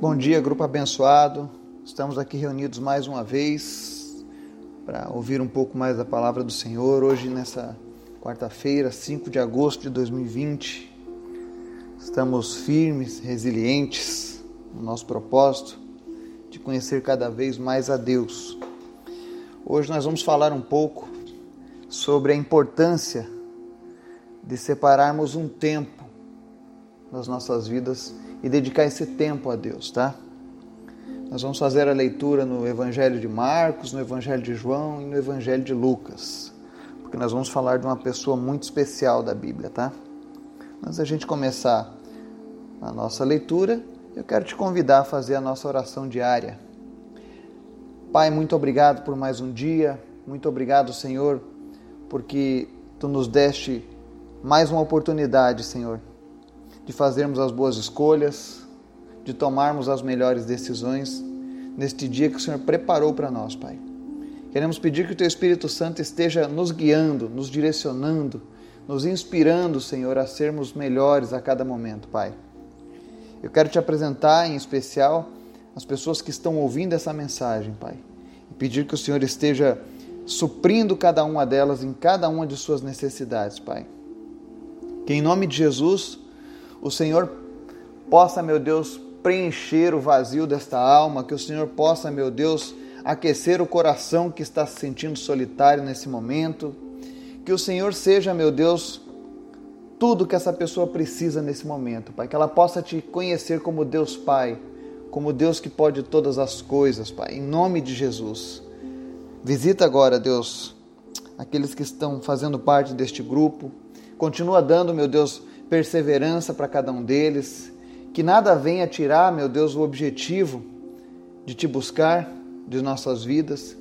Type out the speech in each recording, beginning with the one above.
Bom dia, grupo abençoado. Estamos aqui reunidos mais uma vez para ouvir um pouco mais da palavra do Senhor. Hoje, nessa quarta-feira, 5 de agosto de 2020, estamos firmes, resilientes no nosso propósito de conhecer cada vez mais a Deus. Hoje nós vamos falar um pouco sobre a importância de separarmos um tempo nas nossas vidas e dedicar esse tempo a Deus, tá? Nós vamos fazer a leitura no Evangelho de Marcos, no Evangelho de João e no Evangelho de Lucas, porque nós vamos falar de uma pessoa muito especial da Bíblia, tá? Antes da gente começar a nossa leitura, eu quero te convidar a fazer a nossa oração diária. Pai, muito obrigado por mais um dia, muito obrigado, Senhor, porque tu nos deste mais uma oportunidade, Senhor, de fazermos as boas escolhas, de tomarmos as melhores decisões neste dia que o Senhor preparou para nós, Pai. Queremos pedir que o Teu Espírito Santo esteja nos guiando, nos direcionando, nos inspirando, Senhor, a sermos melhores a cada momento, Pai. Eu quero te apresentar em especial as pessoas que estão ouvindo essa mensagem, Pai, e pedir que o Senhor esteja suprindo cada uma delas em cada uma de suas necessidades, Pai. Que em nome de Jesus, o Senhor possa, meu Deus, preencher o vazio desta alma, que o Senhor possa, meu Deus, aquecer o coração que está se sentindo solitário nesse momento. Que o Senhor seja, meu Deus, tudo que essa pessoa precisa nesse momento, Pai. Que ela possa te conhecer como Deus Pai, como Deus que pode todas as coisas, Pai. Em nome de Jesus. Visita agora, Deus, aqueles que estão fazendo parte deste grupo. Continua dando, meu Deus, perseverança para cada um deles que nada venha tirar, meu Deus, o objetivo de te buscar de nossas vidas,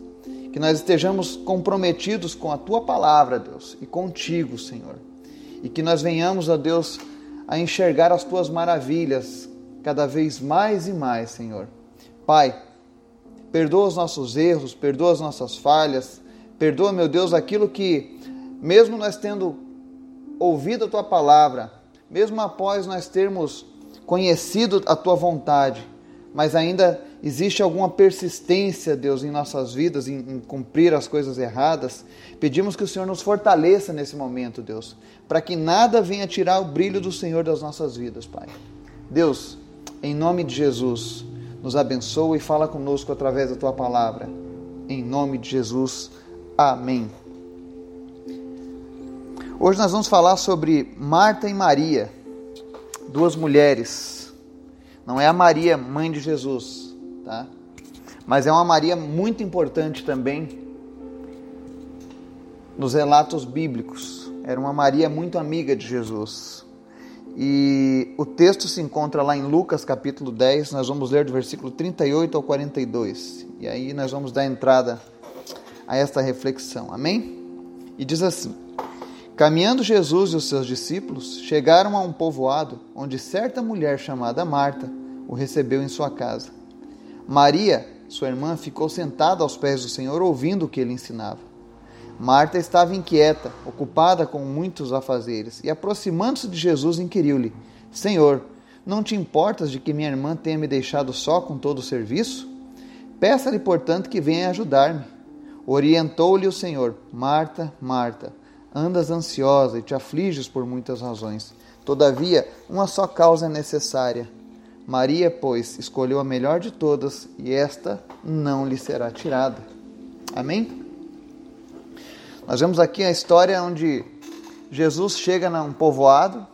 que nós estejamos comprometidos com a tua palavra, Deus, e contigo, Senhor. E que nós venhamos, ó Deus, a enxergar as tuas maravilhas cada vez mais e mais, Senhor. Pai, perdoa os nossos erros, perdoa as nossas falhas, perdoa, meu Deus, aquilo que, mesmo nós tendo ouvido a tua palavra, mesmo após nós termos conhecido a tua vontade, mas ainda existe alguma persistência, Deus, em nossas vidas, em, em, cumprir as coisas erradas, pedimos que o Senhor nos fortaleça nesse momento, Deus, para que nada venha tirar o brilho do Senhor das nossas vidas, Pai. Deus, em nome de Jesus, nos abençoa e fala conosco através da tua palavra. Em nome de Jesus, amém. Hoje nós vamos falar sobre Marta e Maria duas mulheres. Não é a Maria, mãe de Jesus, tá? Mas é uma Maria muito importante também nos relatos bíblicos. Era uma Maria muito amiga de Jesus. E o texto se encontra lá em Lucas capítulo 10, nós vamos ler do versículo 38 ao 42. E aí nós vamos dar entrada a esta reflexão. Amém? E diz assim: Caminhando Jesus e os seus discípulos chegaram a um povoado onde certa mulher chamada Marta o recebeu em sua casa. Maria, sua irmã, ficou sentada aos pés do Senhor ouvindo o que ele ensinava. Marta estava inquieta, ocupada com muitos afazeres, e aproximando-se de Jesus, inquiriu-lhe: Senhor, não te importas de que minha irmã tenha me deixado só com todo o serviço? Peça-lhe, portanto, que venha ajudar-me. Orientou-lhe o Senhor: Marta, Marta Andas ansiosa e te afliges por muitas razões. Todavia, uma só causa é necessária. Maria, pois, escolheu a melhor de todas e esta não lhe será tirada. Amém? Nós vemos aqui a história onde Jesus chega num povoado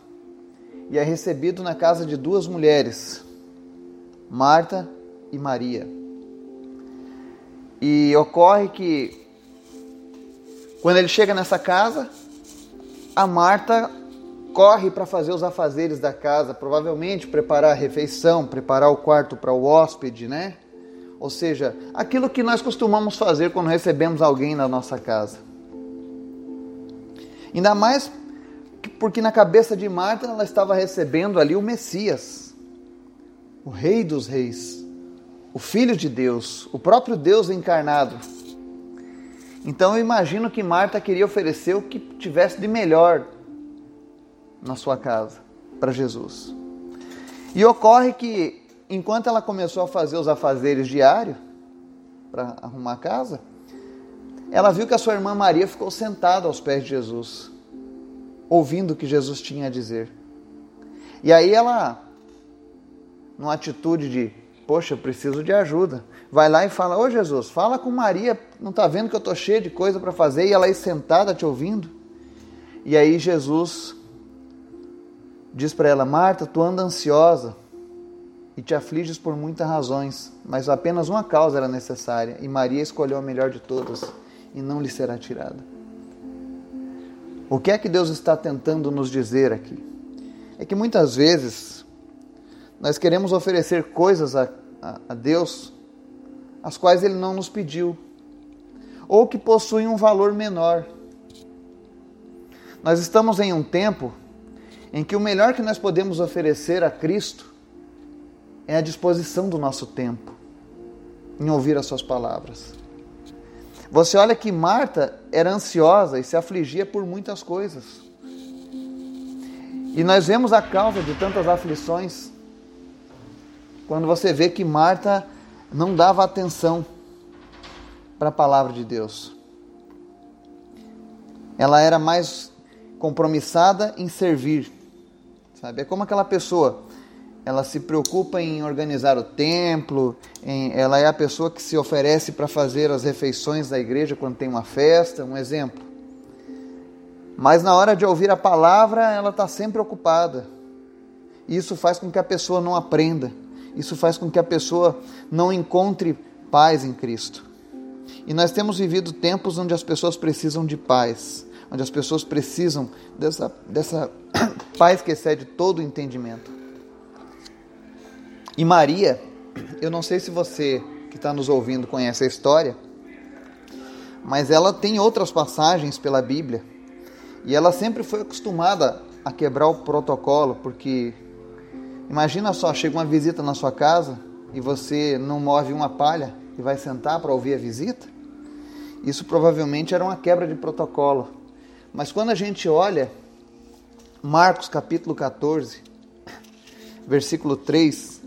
e é recebido na casa de duas mulheres, Marta e Maria. E ocorre que quando ele chega nessa casa, a Marta corre para fazer os afazeres da casa, provavelmente preparar a refeição, preparar o quarto para o hóspede, né? Ou seja, aquilo que nós costumamos fazer quando recebemos alguém na nossa casa. Ainda mais porque na cabeça de Marta ela estava recebendo ali o Messias, o Rei dos Reis, o Filho de Deus, o próprio Deus encarnado. Então eu imagino que Marta queria oferecer o que tivesse de melhor na sua casa para Jesus. E ocorre que enquanto ela começou a fazer os afazeres diários para arrumar a casa, ela viu que a sua irmã Maria ficou sentada aos pés de Jesus, ouvindo o que Jesus tinha a dizer. E aí ela, numa atitude de, poxa, eu preciso de ajuda, vai lá e fala: Ô Jesus, fala com Maria, não está vendo que eu estou cheia de coisa para fazer? E ela aí sentada te ouvindo. E aí Jesus diz para ela: Marta, tu anda ansiosa e te afliges por muitas razões, mas apenas uma causa era necessária, e Maria escolheu a melhor de todas, e não lhe será tirada. O que é que Deus está tentando nos dizer aqui? É que muitas vezes nós queremos oferecer coisas a, a, a Deus as quais Ele não nos pediu, ou que possuem um valor menor. Nós estamos em um tempo em que o melhor que nós podemos oferecer a Cristo é a disposição do nosso tempo em ouvir as suas palavras. Você olha que Marta era ansiosa e se afligia por muitas coisas. E nós vemos a causa de tantas aflições quando você vê que Marta não dava atenção para a palavra de Deus. Ela era mais compromissada em servir. Sabe? É como aquela pessoa, ela se preocupa em organizar o templo, em, ela é a pessoa que se oferece para fazer as refeições da igreja quando tem uma festa, um exemplo. Mas na hora de ouvir a palavra, ela está sempre ocupada. Isso faz com que a pessoa não aprenda. Isso faz com que a pessoa não encontre paz em Cristo. E nós temos vivido tempos onde as pessoas precisam de paz onde as pessoas precisam dessa, dessa paz que excede todo o entendimento. E Maria, eu não sei se você que está nos ouvindo conhece a história, mas ela tem outras passagens pela Bíblia e ela sempre foi acostumada a quebrar o protocolo, porque imagina só, chega uma visita na sua casa e você não move uma palha e vai sentar para ouvir a visita. Isso provavelmente era uma quebra de protocolo. Mas quando a gente olha Marcos capítulo 14, versículo 3,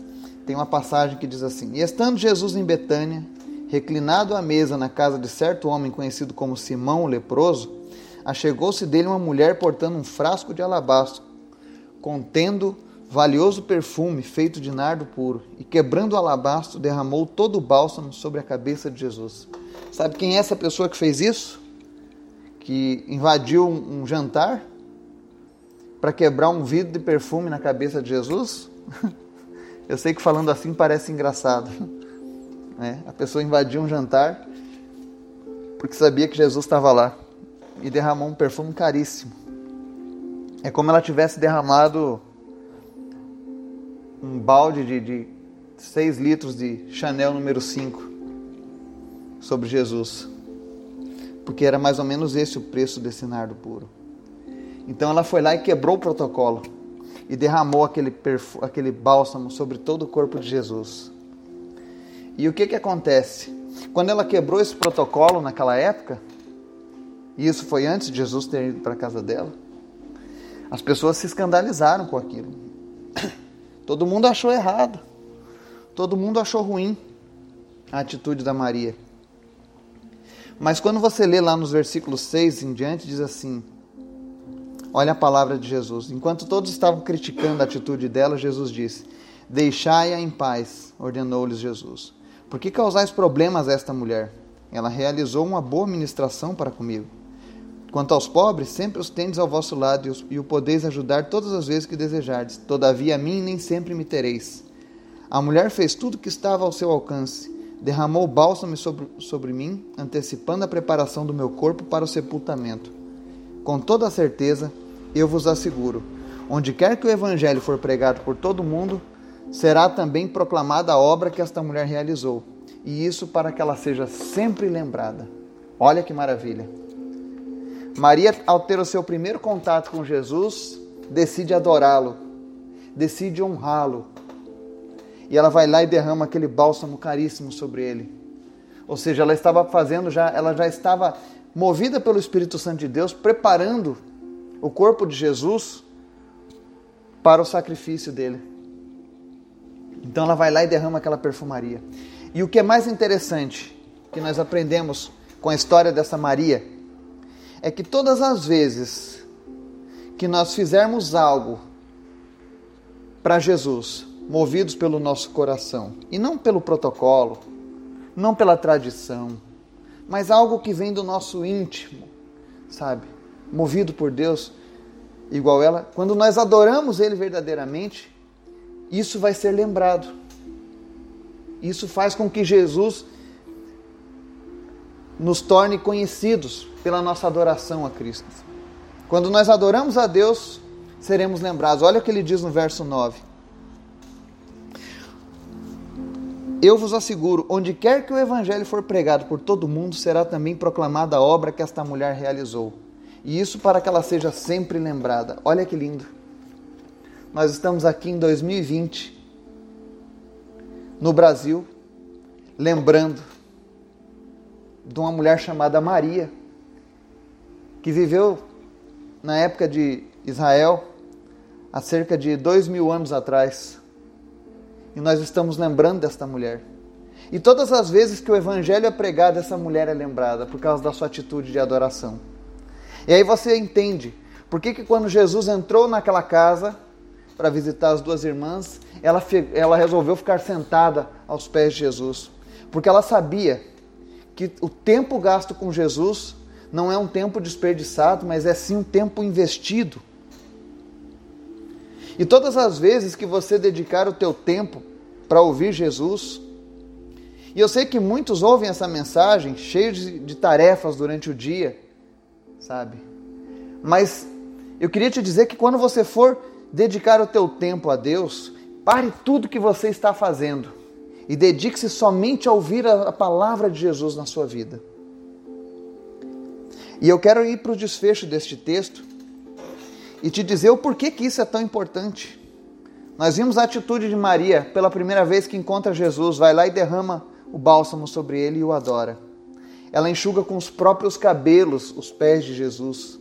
tem uma passagem que diz assim: E estando Jesus em Betânia, reclinado à mesa na casa de certo homem conhecido como Simão o leproso, achegou-se dele uma mulher portando um frasco de alabastro, contendo valioso perfume feito de nardo puro, e quebrando o alabastro, derramou todo o bálsamo sobre a cabeça de Jesus. Sabe quem é essa pessoa que fez isso? que invadiu um, jantar para quebrar um vidro de perfume na cabeça de Jesus? Eu sei que falando assim parece engraçado. Né? A pessoa invadiu um jantar porque sabia que Jesus estava lá e derramou um perfume caríssimo. É como ela tivesse derramado um balde de, de 6 litros de Chanel número 5 sobre Jesus porque era mais ou menos esse o preço desse nardo puro. Então ela foi lá e quebrou o protocolo e derramou aquele, aquele bálsamo sobre todo o corpo de Jesus. E o que, que acontece? Quando ela quebrou esse protocolo naquela época, e isso foi antes de Jesus ter ido para a casa dela, as pessoas se escandalizaram com aquilo. Todo mundo achou errado. Todo mundo achou ruim a atitude da Maria. Mas quando você lê lá nos versículos 6 em diante, diz assim: Olha a palavra de Jesus. Enquanto todos estavam criticando a atitude dela, Jesus disse: Deixai-a em paz, ordenou-lhes Jesus. Por que causais problemas a esta mulher? Ela realizou uma boa ministração para comigo. Quanto aos pobres, sempre os tendes ao vosso lado e o podeis ajudar todas as vezes que desejardes. Todavia a mim nem sempre me tereis. A mulher fez tudo o que estava ao seu alcance derramou bálsamo sobre, sobre mim, antecipando a preparação do meu corpo para o sepultamento. Com toda certeza, eu vos asseguro: onde quer que o Evangelho for pregado por todo o mundo, será também proclamada a obra que esta mulher realizou, e isso para que ela seja sempre lembrada. Olha que maravilha! Maria, ao ter o seu primeiro contato com Jesus, decide adorá-lo, decide honrá-lo, e ela vai lá e derrama aquele bálsamo caríssimo sobre ele. Ou seja, ela estava fazendo já, ela já estava movida pelo Espírito Santo de Deus, preparando o corpo de Jesus para o sacrifício dele. Então ela vai lá e derrama aquela perfumaria. E o que é mais interessante que nós aprendemos com a história dessa Maria é que todas as vezes que nós fizermos algo para Jesus, movidos pelo nosso coração, e não pelo protocolo, não pela tradição, mas algo que vem do nosso íntimo, sabe? Movido por Deus, igual ela, quando nós adoramos Ele verdadeiramente, isso vai ser lembrado. Isso faz com que Jesus nos torne conhecidos pela nossa adoração a Cristo. Quando nós adoramos a Deus, seremos lembrados. Olha o que ele diz no verso 9. Eu vos asseguro, onde quer que o evangelho for pregado por todo mundo, será também proclamada a obra que esta mulher realizou. E isso para que ela seja sempre lembrada. Olha que lindo. Nós estamos aqui em 2020, no Brasil, lembrando de uma mulher chamada Maria, que viveu na época de Israel, há cerca de dois mil anos atrás e nós estamos lembrando desta mulher. E todas as vezes que o evangelho é pregado, essa mulher é lembrada por causa da sua atitude de adoração. E aí você entende por que, que quando Jesus entrou naquela casa para visitar as duas irmãs, ela, ela resolveu ficar sentada aos pés de Jesus. Porque ela sabia que o tempo gasto com Jesus não é um tempo desperdiçado, mas é sim um tempo investido e todas as vezes que você dedicar o teu tempo para ouvir Jesus, e eu sei que muitos ouvem essa mensagem cheios de, tarefas durante o dia, sabe? Mas eu queria te dizer que quando você for dedicar o teu tempo a Deus, pare tudo que você está fazendo e dedique-se somente a ouvir a, palavra de Jesus na sua vida. E eu quero ir para o desfecho deste texto e te dizer o porquê que isso é tão importante. Nós vimos a atitude de Maria pela primeira vez que encontra Jesus, vai lá e derrama o bálsamo sobre ele e o adora. Ela enxuga com os próprios cabelos os pés de Jesus.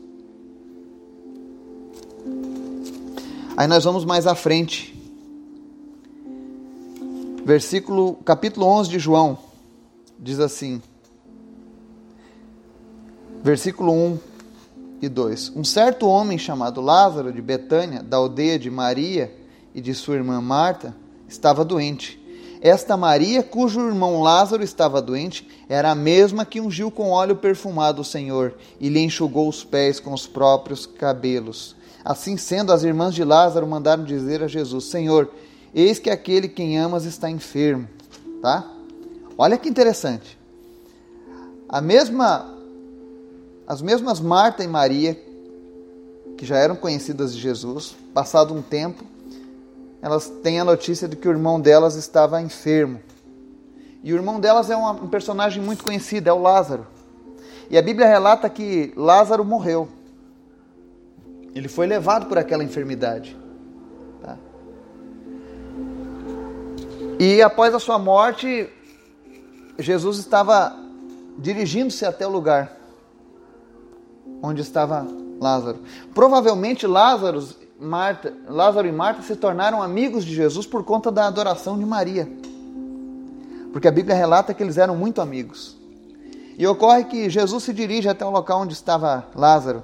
Aí nós vamos mais à frente. Versículo, capítulo 11 de João, diz assim: Versículo 1 e 2. Um certo homem chamado Lázaro de Betânia, da aldeia de Maria e de sua irmã Marta, estava doente. Esta Maria, cujo irmão Lázaro estava doente, era a mesma que ungiu com óleo perfumado o Senhor e lhe enxugou os pés com os próprios cabelos. Assim sendo, as irmãs de Lázaro mandaram dizer a Jesus: Senhor, eis que aquele quem amas está enfermo. Tá? Olha que interessante. A mesma as mesmas Marta e Maria, que já eram conhecidas de Jesus, passado um tempo, elas têm a notícia de que o irmão delas estava enfermo. E o irmão delas é um personagem muito conhecido, é o Lázaro. E a Bíblia relata que Lázaro morreu. Ele foi levado por aquela enfermidade. E após a sua morte, Jesus estava dirigindo-se até o lugar onde estava Lázaro. Provavelmente Lázaro, Marta, Lázaro e Marta se tornaram amigos de Jesus por conta da adoração de Maria. Porque a Bíblia relata que eles eram muito amigos. E ocorre que Jesus se dirige até o local onde estava Lázaro.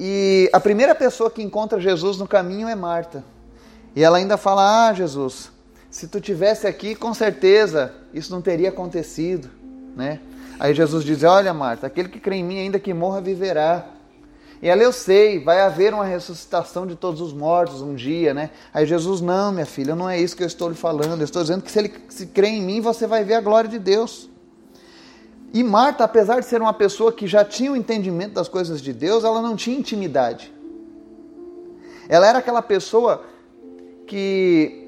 E a primeira pessoa que encontra Jesus no caminho é Marta. E ela ainda fala: Ah, Jesus, se tu tivesse aqui, com certeza isso não teria acontecido, né? Aí Jesus diz: Olha, Marta, aquele que crê em mim, ainda que morra, viverá. E ela, eu sei, vai haver uma ressuscitação de todos os mortos um dia, né? Aí Jesus, não, minha filha, não é isso que eu estou lhe falando. Eu estou dizendo que se ele se crê em mim, você vai ver a glória de Deus. E Marta, apesar de ser uma pessoa que já tinha o entendimento das coisas de Deus, ela não tinha intimidade. Ela era aquela pessoa que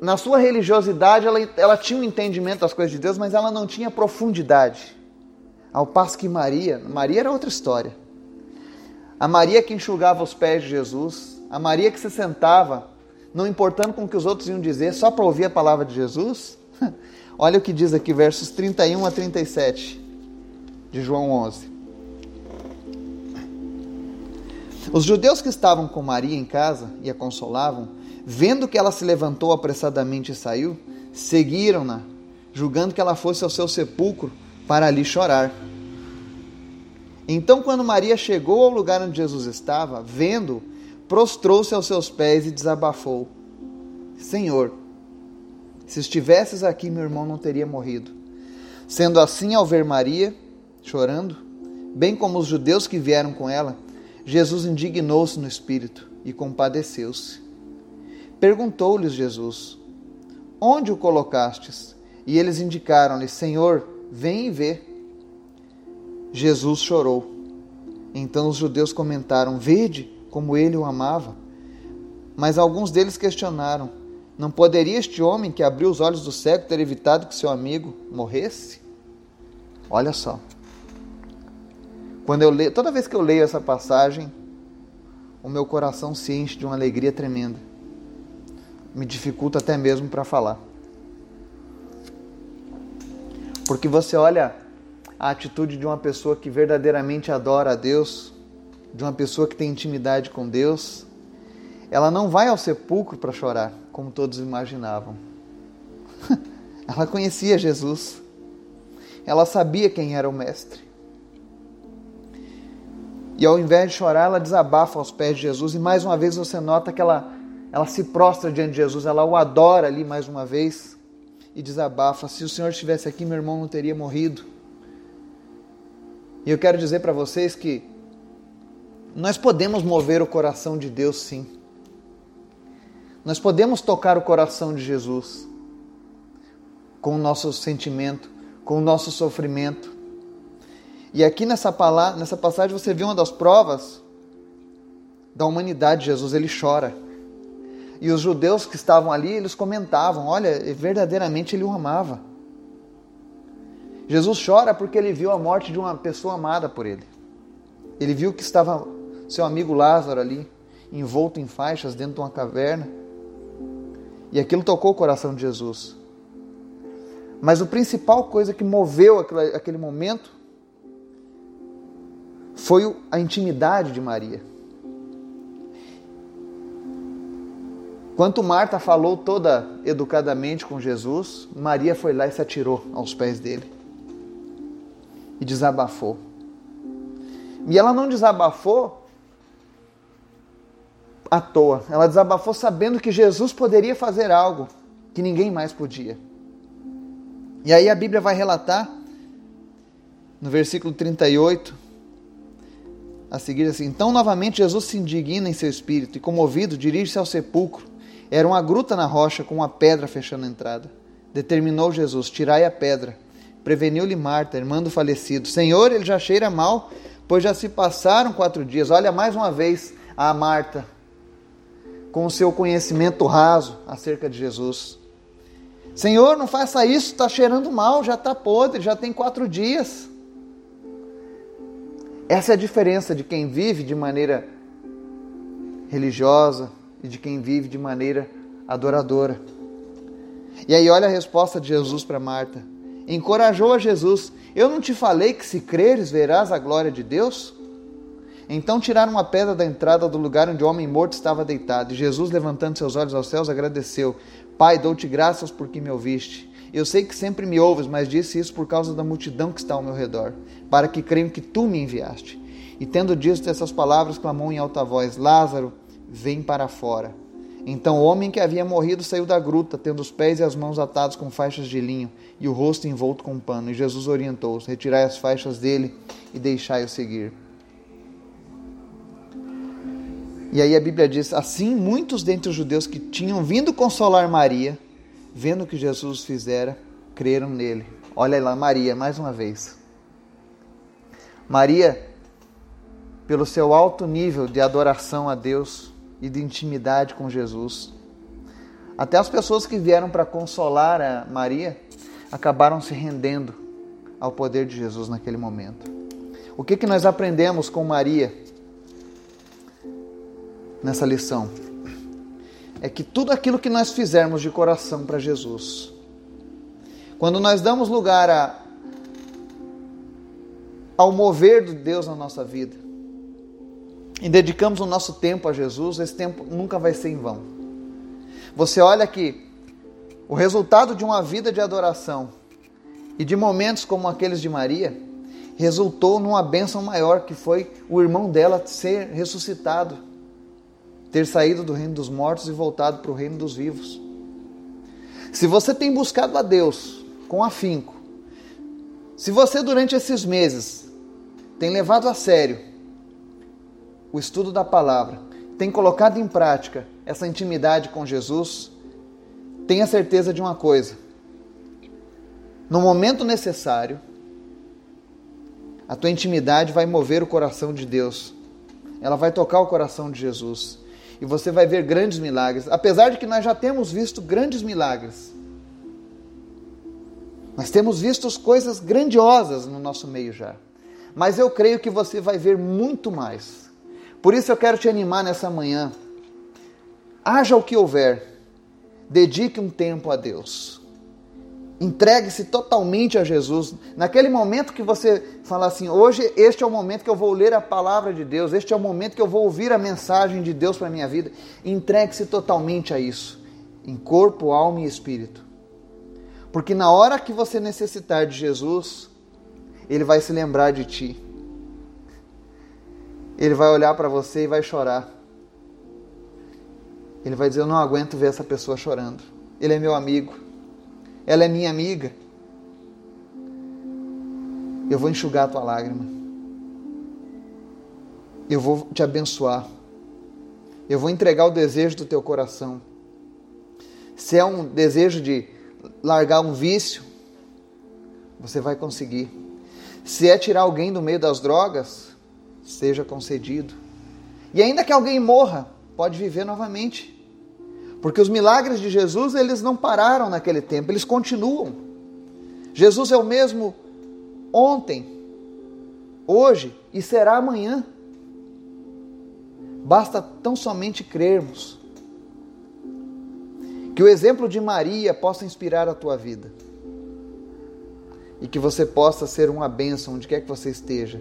na sua religiosidade, ela, ela tinha um entendimento das coisas de Deus, mas ela não tinha profundidade. Ao passo que Maria, Maria era outra história. A Maria que enxugava os pés de Jesus, a Maria que se sentava, não importando com o que os outros iam dizer, só para ouvir a palavra de Jesus. Olha o que diz aqui, versos 31 a 37 de João 11. Os judeus que estavam com Maria em casa e a consolavam, vendo que ela se levantou apressadamente e saiu, seguiram-na, julgando que ela fosse ao seu sepulcro para ali chorar. Então, quando Maria chegou ao lugar onde Jesus estava, vendo, prostrou-se aos seus pés e desabafou: Senhor, se estivesses aqui, meu irmão não teria morrido. Sendo assim, ao ver Maria chorando, bem como os judeus que vieram com ela, Jesus indignou-se no espírito e compadeceu-se. Perguntou-lhes Jesus: Onde o colocastes? E eles indicaram-lhe: Senhor, vem e vê. Jesus chorou. Então os judeus comentaram: Vede como ele o amava. Mas alguns deles questionaram: Não poderia este homem que abriu os olhos do cego ter evitado que seu amigo morresse? Olha só. Quando eu leio, toda vez que eu leio essa passagem, o meu coração se enche de uma alegria tremenda. Me dificulta até mesmo para falar. Porque você olha a atitude de uma pessoa que verdadeiramente adora a Deus, de uma pessoa que tem intimidade com Deus, ela não vai ao sepulcro para chorar, como todos imaginavam. ela conhecia Jesus. Ela sabia quem era o Mestre. E ao invés de chorar, ela desabafa aos pés de Jesus. E mais uma vez você nota que ela, ela se prostra diante de Jesus, ela o adora ali mais uma vez e desabafa. Se o Senhor estivesse aqui, meu irmão não teria morrido. E eu quero dizer para vocês que nós podemos mover o coração de Deus sim. Nós podemos tocar o coração de Jesus com o nosso sentimento, com o nosso sofrimento, e aqui nessa, palavra, nessa passagem você vê uma das provas da humanidade. Jesus ele chora. E os judeus que estavam ali, eles comentavam: olha, verdadeiramente ele o amava. Jesus chora porque ele viu a morte de uma pessoa amada por ele. Ele viu que estava seu amigo Lázaro ali, envolto em faixas dentro de uma caverna. E aquilo tocou o coração de Jesus. Mas a principal coisa que moveu aquele momento foi a intimidade de Maria. Quanto Marta falou toda educadamente com Jesus, Maria foi lá e se atirou aos pés dele e desabafou. E ela não desabafou à toa, ela desabafou sabendo que Jesus poderia fazer algo que ninguém mais podia. E aí a Bíblia vai relatar, no versículo 38, a seguir assim: Então novamente Jesus se indigna em seu espírito e, comovido, dirige-se ao sepulcro. Era uma gruta na rocha com uma pedra fechando a entrada. Determinou Jesus: Tirai a pedra. Preveniu-lhe Marta, irmã do falecido: Senhor, ele já cheira mal, pois já se passaram quatro dias. Olha mais uma vez a Marta, com o seu conhecimento raso acerca de Jesus. Senhor, não faça isso, está cheirando mal, já está podre, já tem quatro dias. Essa é a diferença de quem vive de maneira religiosa e de quem vive de maneira adoradora. E aí, olha a resposta de Jesus para Marta. Encorajou a Jesus: Eu não te falei que se creres verás a glória de Deus? Então tiraram uma pedra da entrada do lugar onde o homem morto estava deitado. E Jesus, levantando seus olhos aos céus, agradeceu: Pai, dou-te graças porque me ouviste. Eu sei que sempre me ouves, mas disse isso por causa da multidão que está ao meu redor, para que creiam que tu me enviaste. E tendo dito essas palavras, clamou em alta voz: Lázaro, vem para fora. Então o homem que havia morrido saiu da gruta, tendo os pés e as mãos atados com faixas de linho e o rosto envolto com um pano. E Jesus orientou-os: Retirai as faixas dele e deixai-o seguir. E aí a Bíblia diz: Assim, muitos dentre os judeus que tinham vindo consolar Maria vendo o que Jesus fizera, creram nele. Olha lá, Maria, mais uma vez. Maria, pelo seu alto nível de adoração a Deus e de intimidade com Jesus, até as pessoas que vieram para consolar a Maria acabaram se rendendo ao poder de Jesus naquele momento. O que, que nós aprendemos com Maria nessa lição? é que tudo aquilo que nós fizermos de coração para Jesus, quando nós damos lugar a, ao mover de Deus na nossa vida e dedicamos o nosso tempo a Jesus, esse tempo nunca vai ser em vão. Você olha que o resultado de uma vida de adoração e de momentos como aqueles de Maria resultou numa bênção maior, que foi o irmão dela ser ressuscitado, ter saído do reino dos mortos e voltado para o reino dos vivos. Se você tem buscado a Deus com afinco, se você durante esses meses tem levado a sério o estudo da palavra, tem colocado em prática essa intimidade com Jesus, tenha certeza de uma coisa: no momento necessário, a tua intimidade vai mover o coração de Deus, ela vai tocar o coração de Jesus e você vai ver grandes milagres, apesar de que nós já temos visto grandes milagres. Nós temos visto coisas grandiosas no nosso meio já. Mas eu creio que você vai ver muito mais. Por isso eu quero te animar nessa manhã. Haja o que houver, dedique um tempo a Deus. Entregue-se totalmente a Jesus. Naquele momento que você fala assim: hoje, este é o momento que eu vou ler a palavra de Deus, este é o momento que eu vou ouvir a mensagem de Deus para a minha vida. Entregue-se totalmente a isso, em corpo, alma e espírito. Porque na hora que você necessitar de Jesus, Ele vai se lembrar de ti. Ele vai olhar para você e vai chorar. Ele vai dizer: Eu não aguento ver essa pessoa chorando. Ele é meu amigo. Ela é minha amiga. Eu vou enxugar a tua lágrima. Eu vou te abençoar. Eu vou entregar o desejo do teu coração. Se é um desejo de largar um vício, você vai conseguir. Se é tirar alguém do meio das drogas, seja concedido. E ainda que alguém morra, pode viver novamente. Porque os milagres de Jesus, eles não pararam naquele tempo, eles continuam. Jesus é o mesmo ontem, hoje e será amanhã. Basta tão somente crermos que o exemplo de Maria possa inspirar a tua vida. E que você possa ser uma bênção onde quer que você esteja.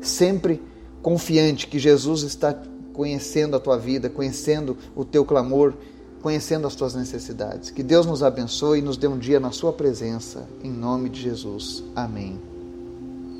Sempre confiante que Jesus está conhecendo a tua vida, conhecendo o teu clamor, conhecendo as tuas necessidades. Que Deus nos abençoe e nos dê um dia na sua presença. Em nome de Jesus. Amém.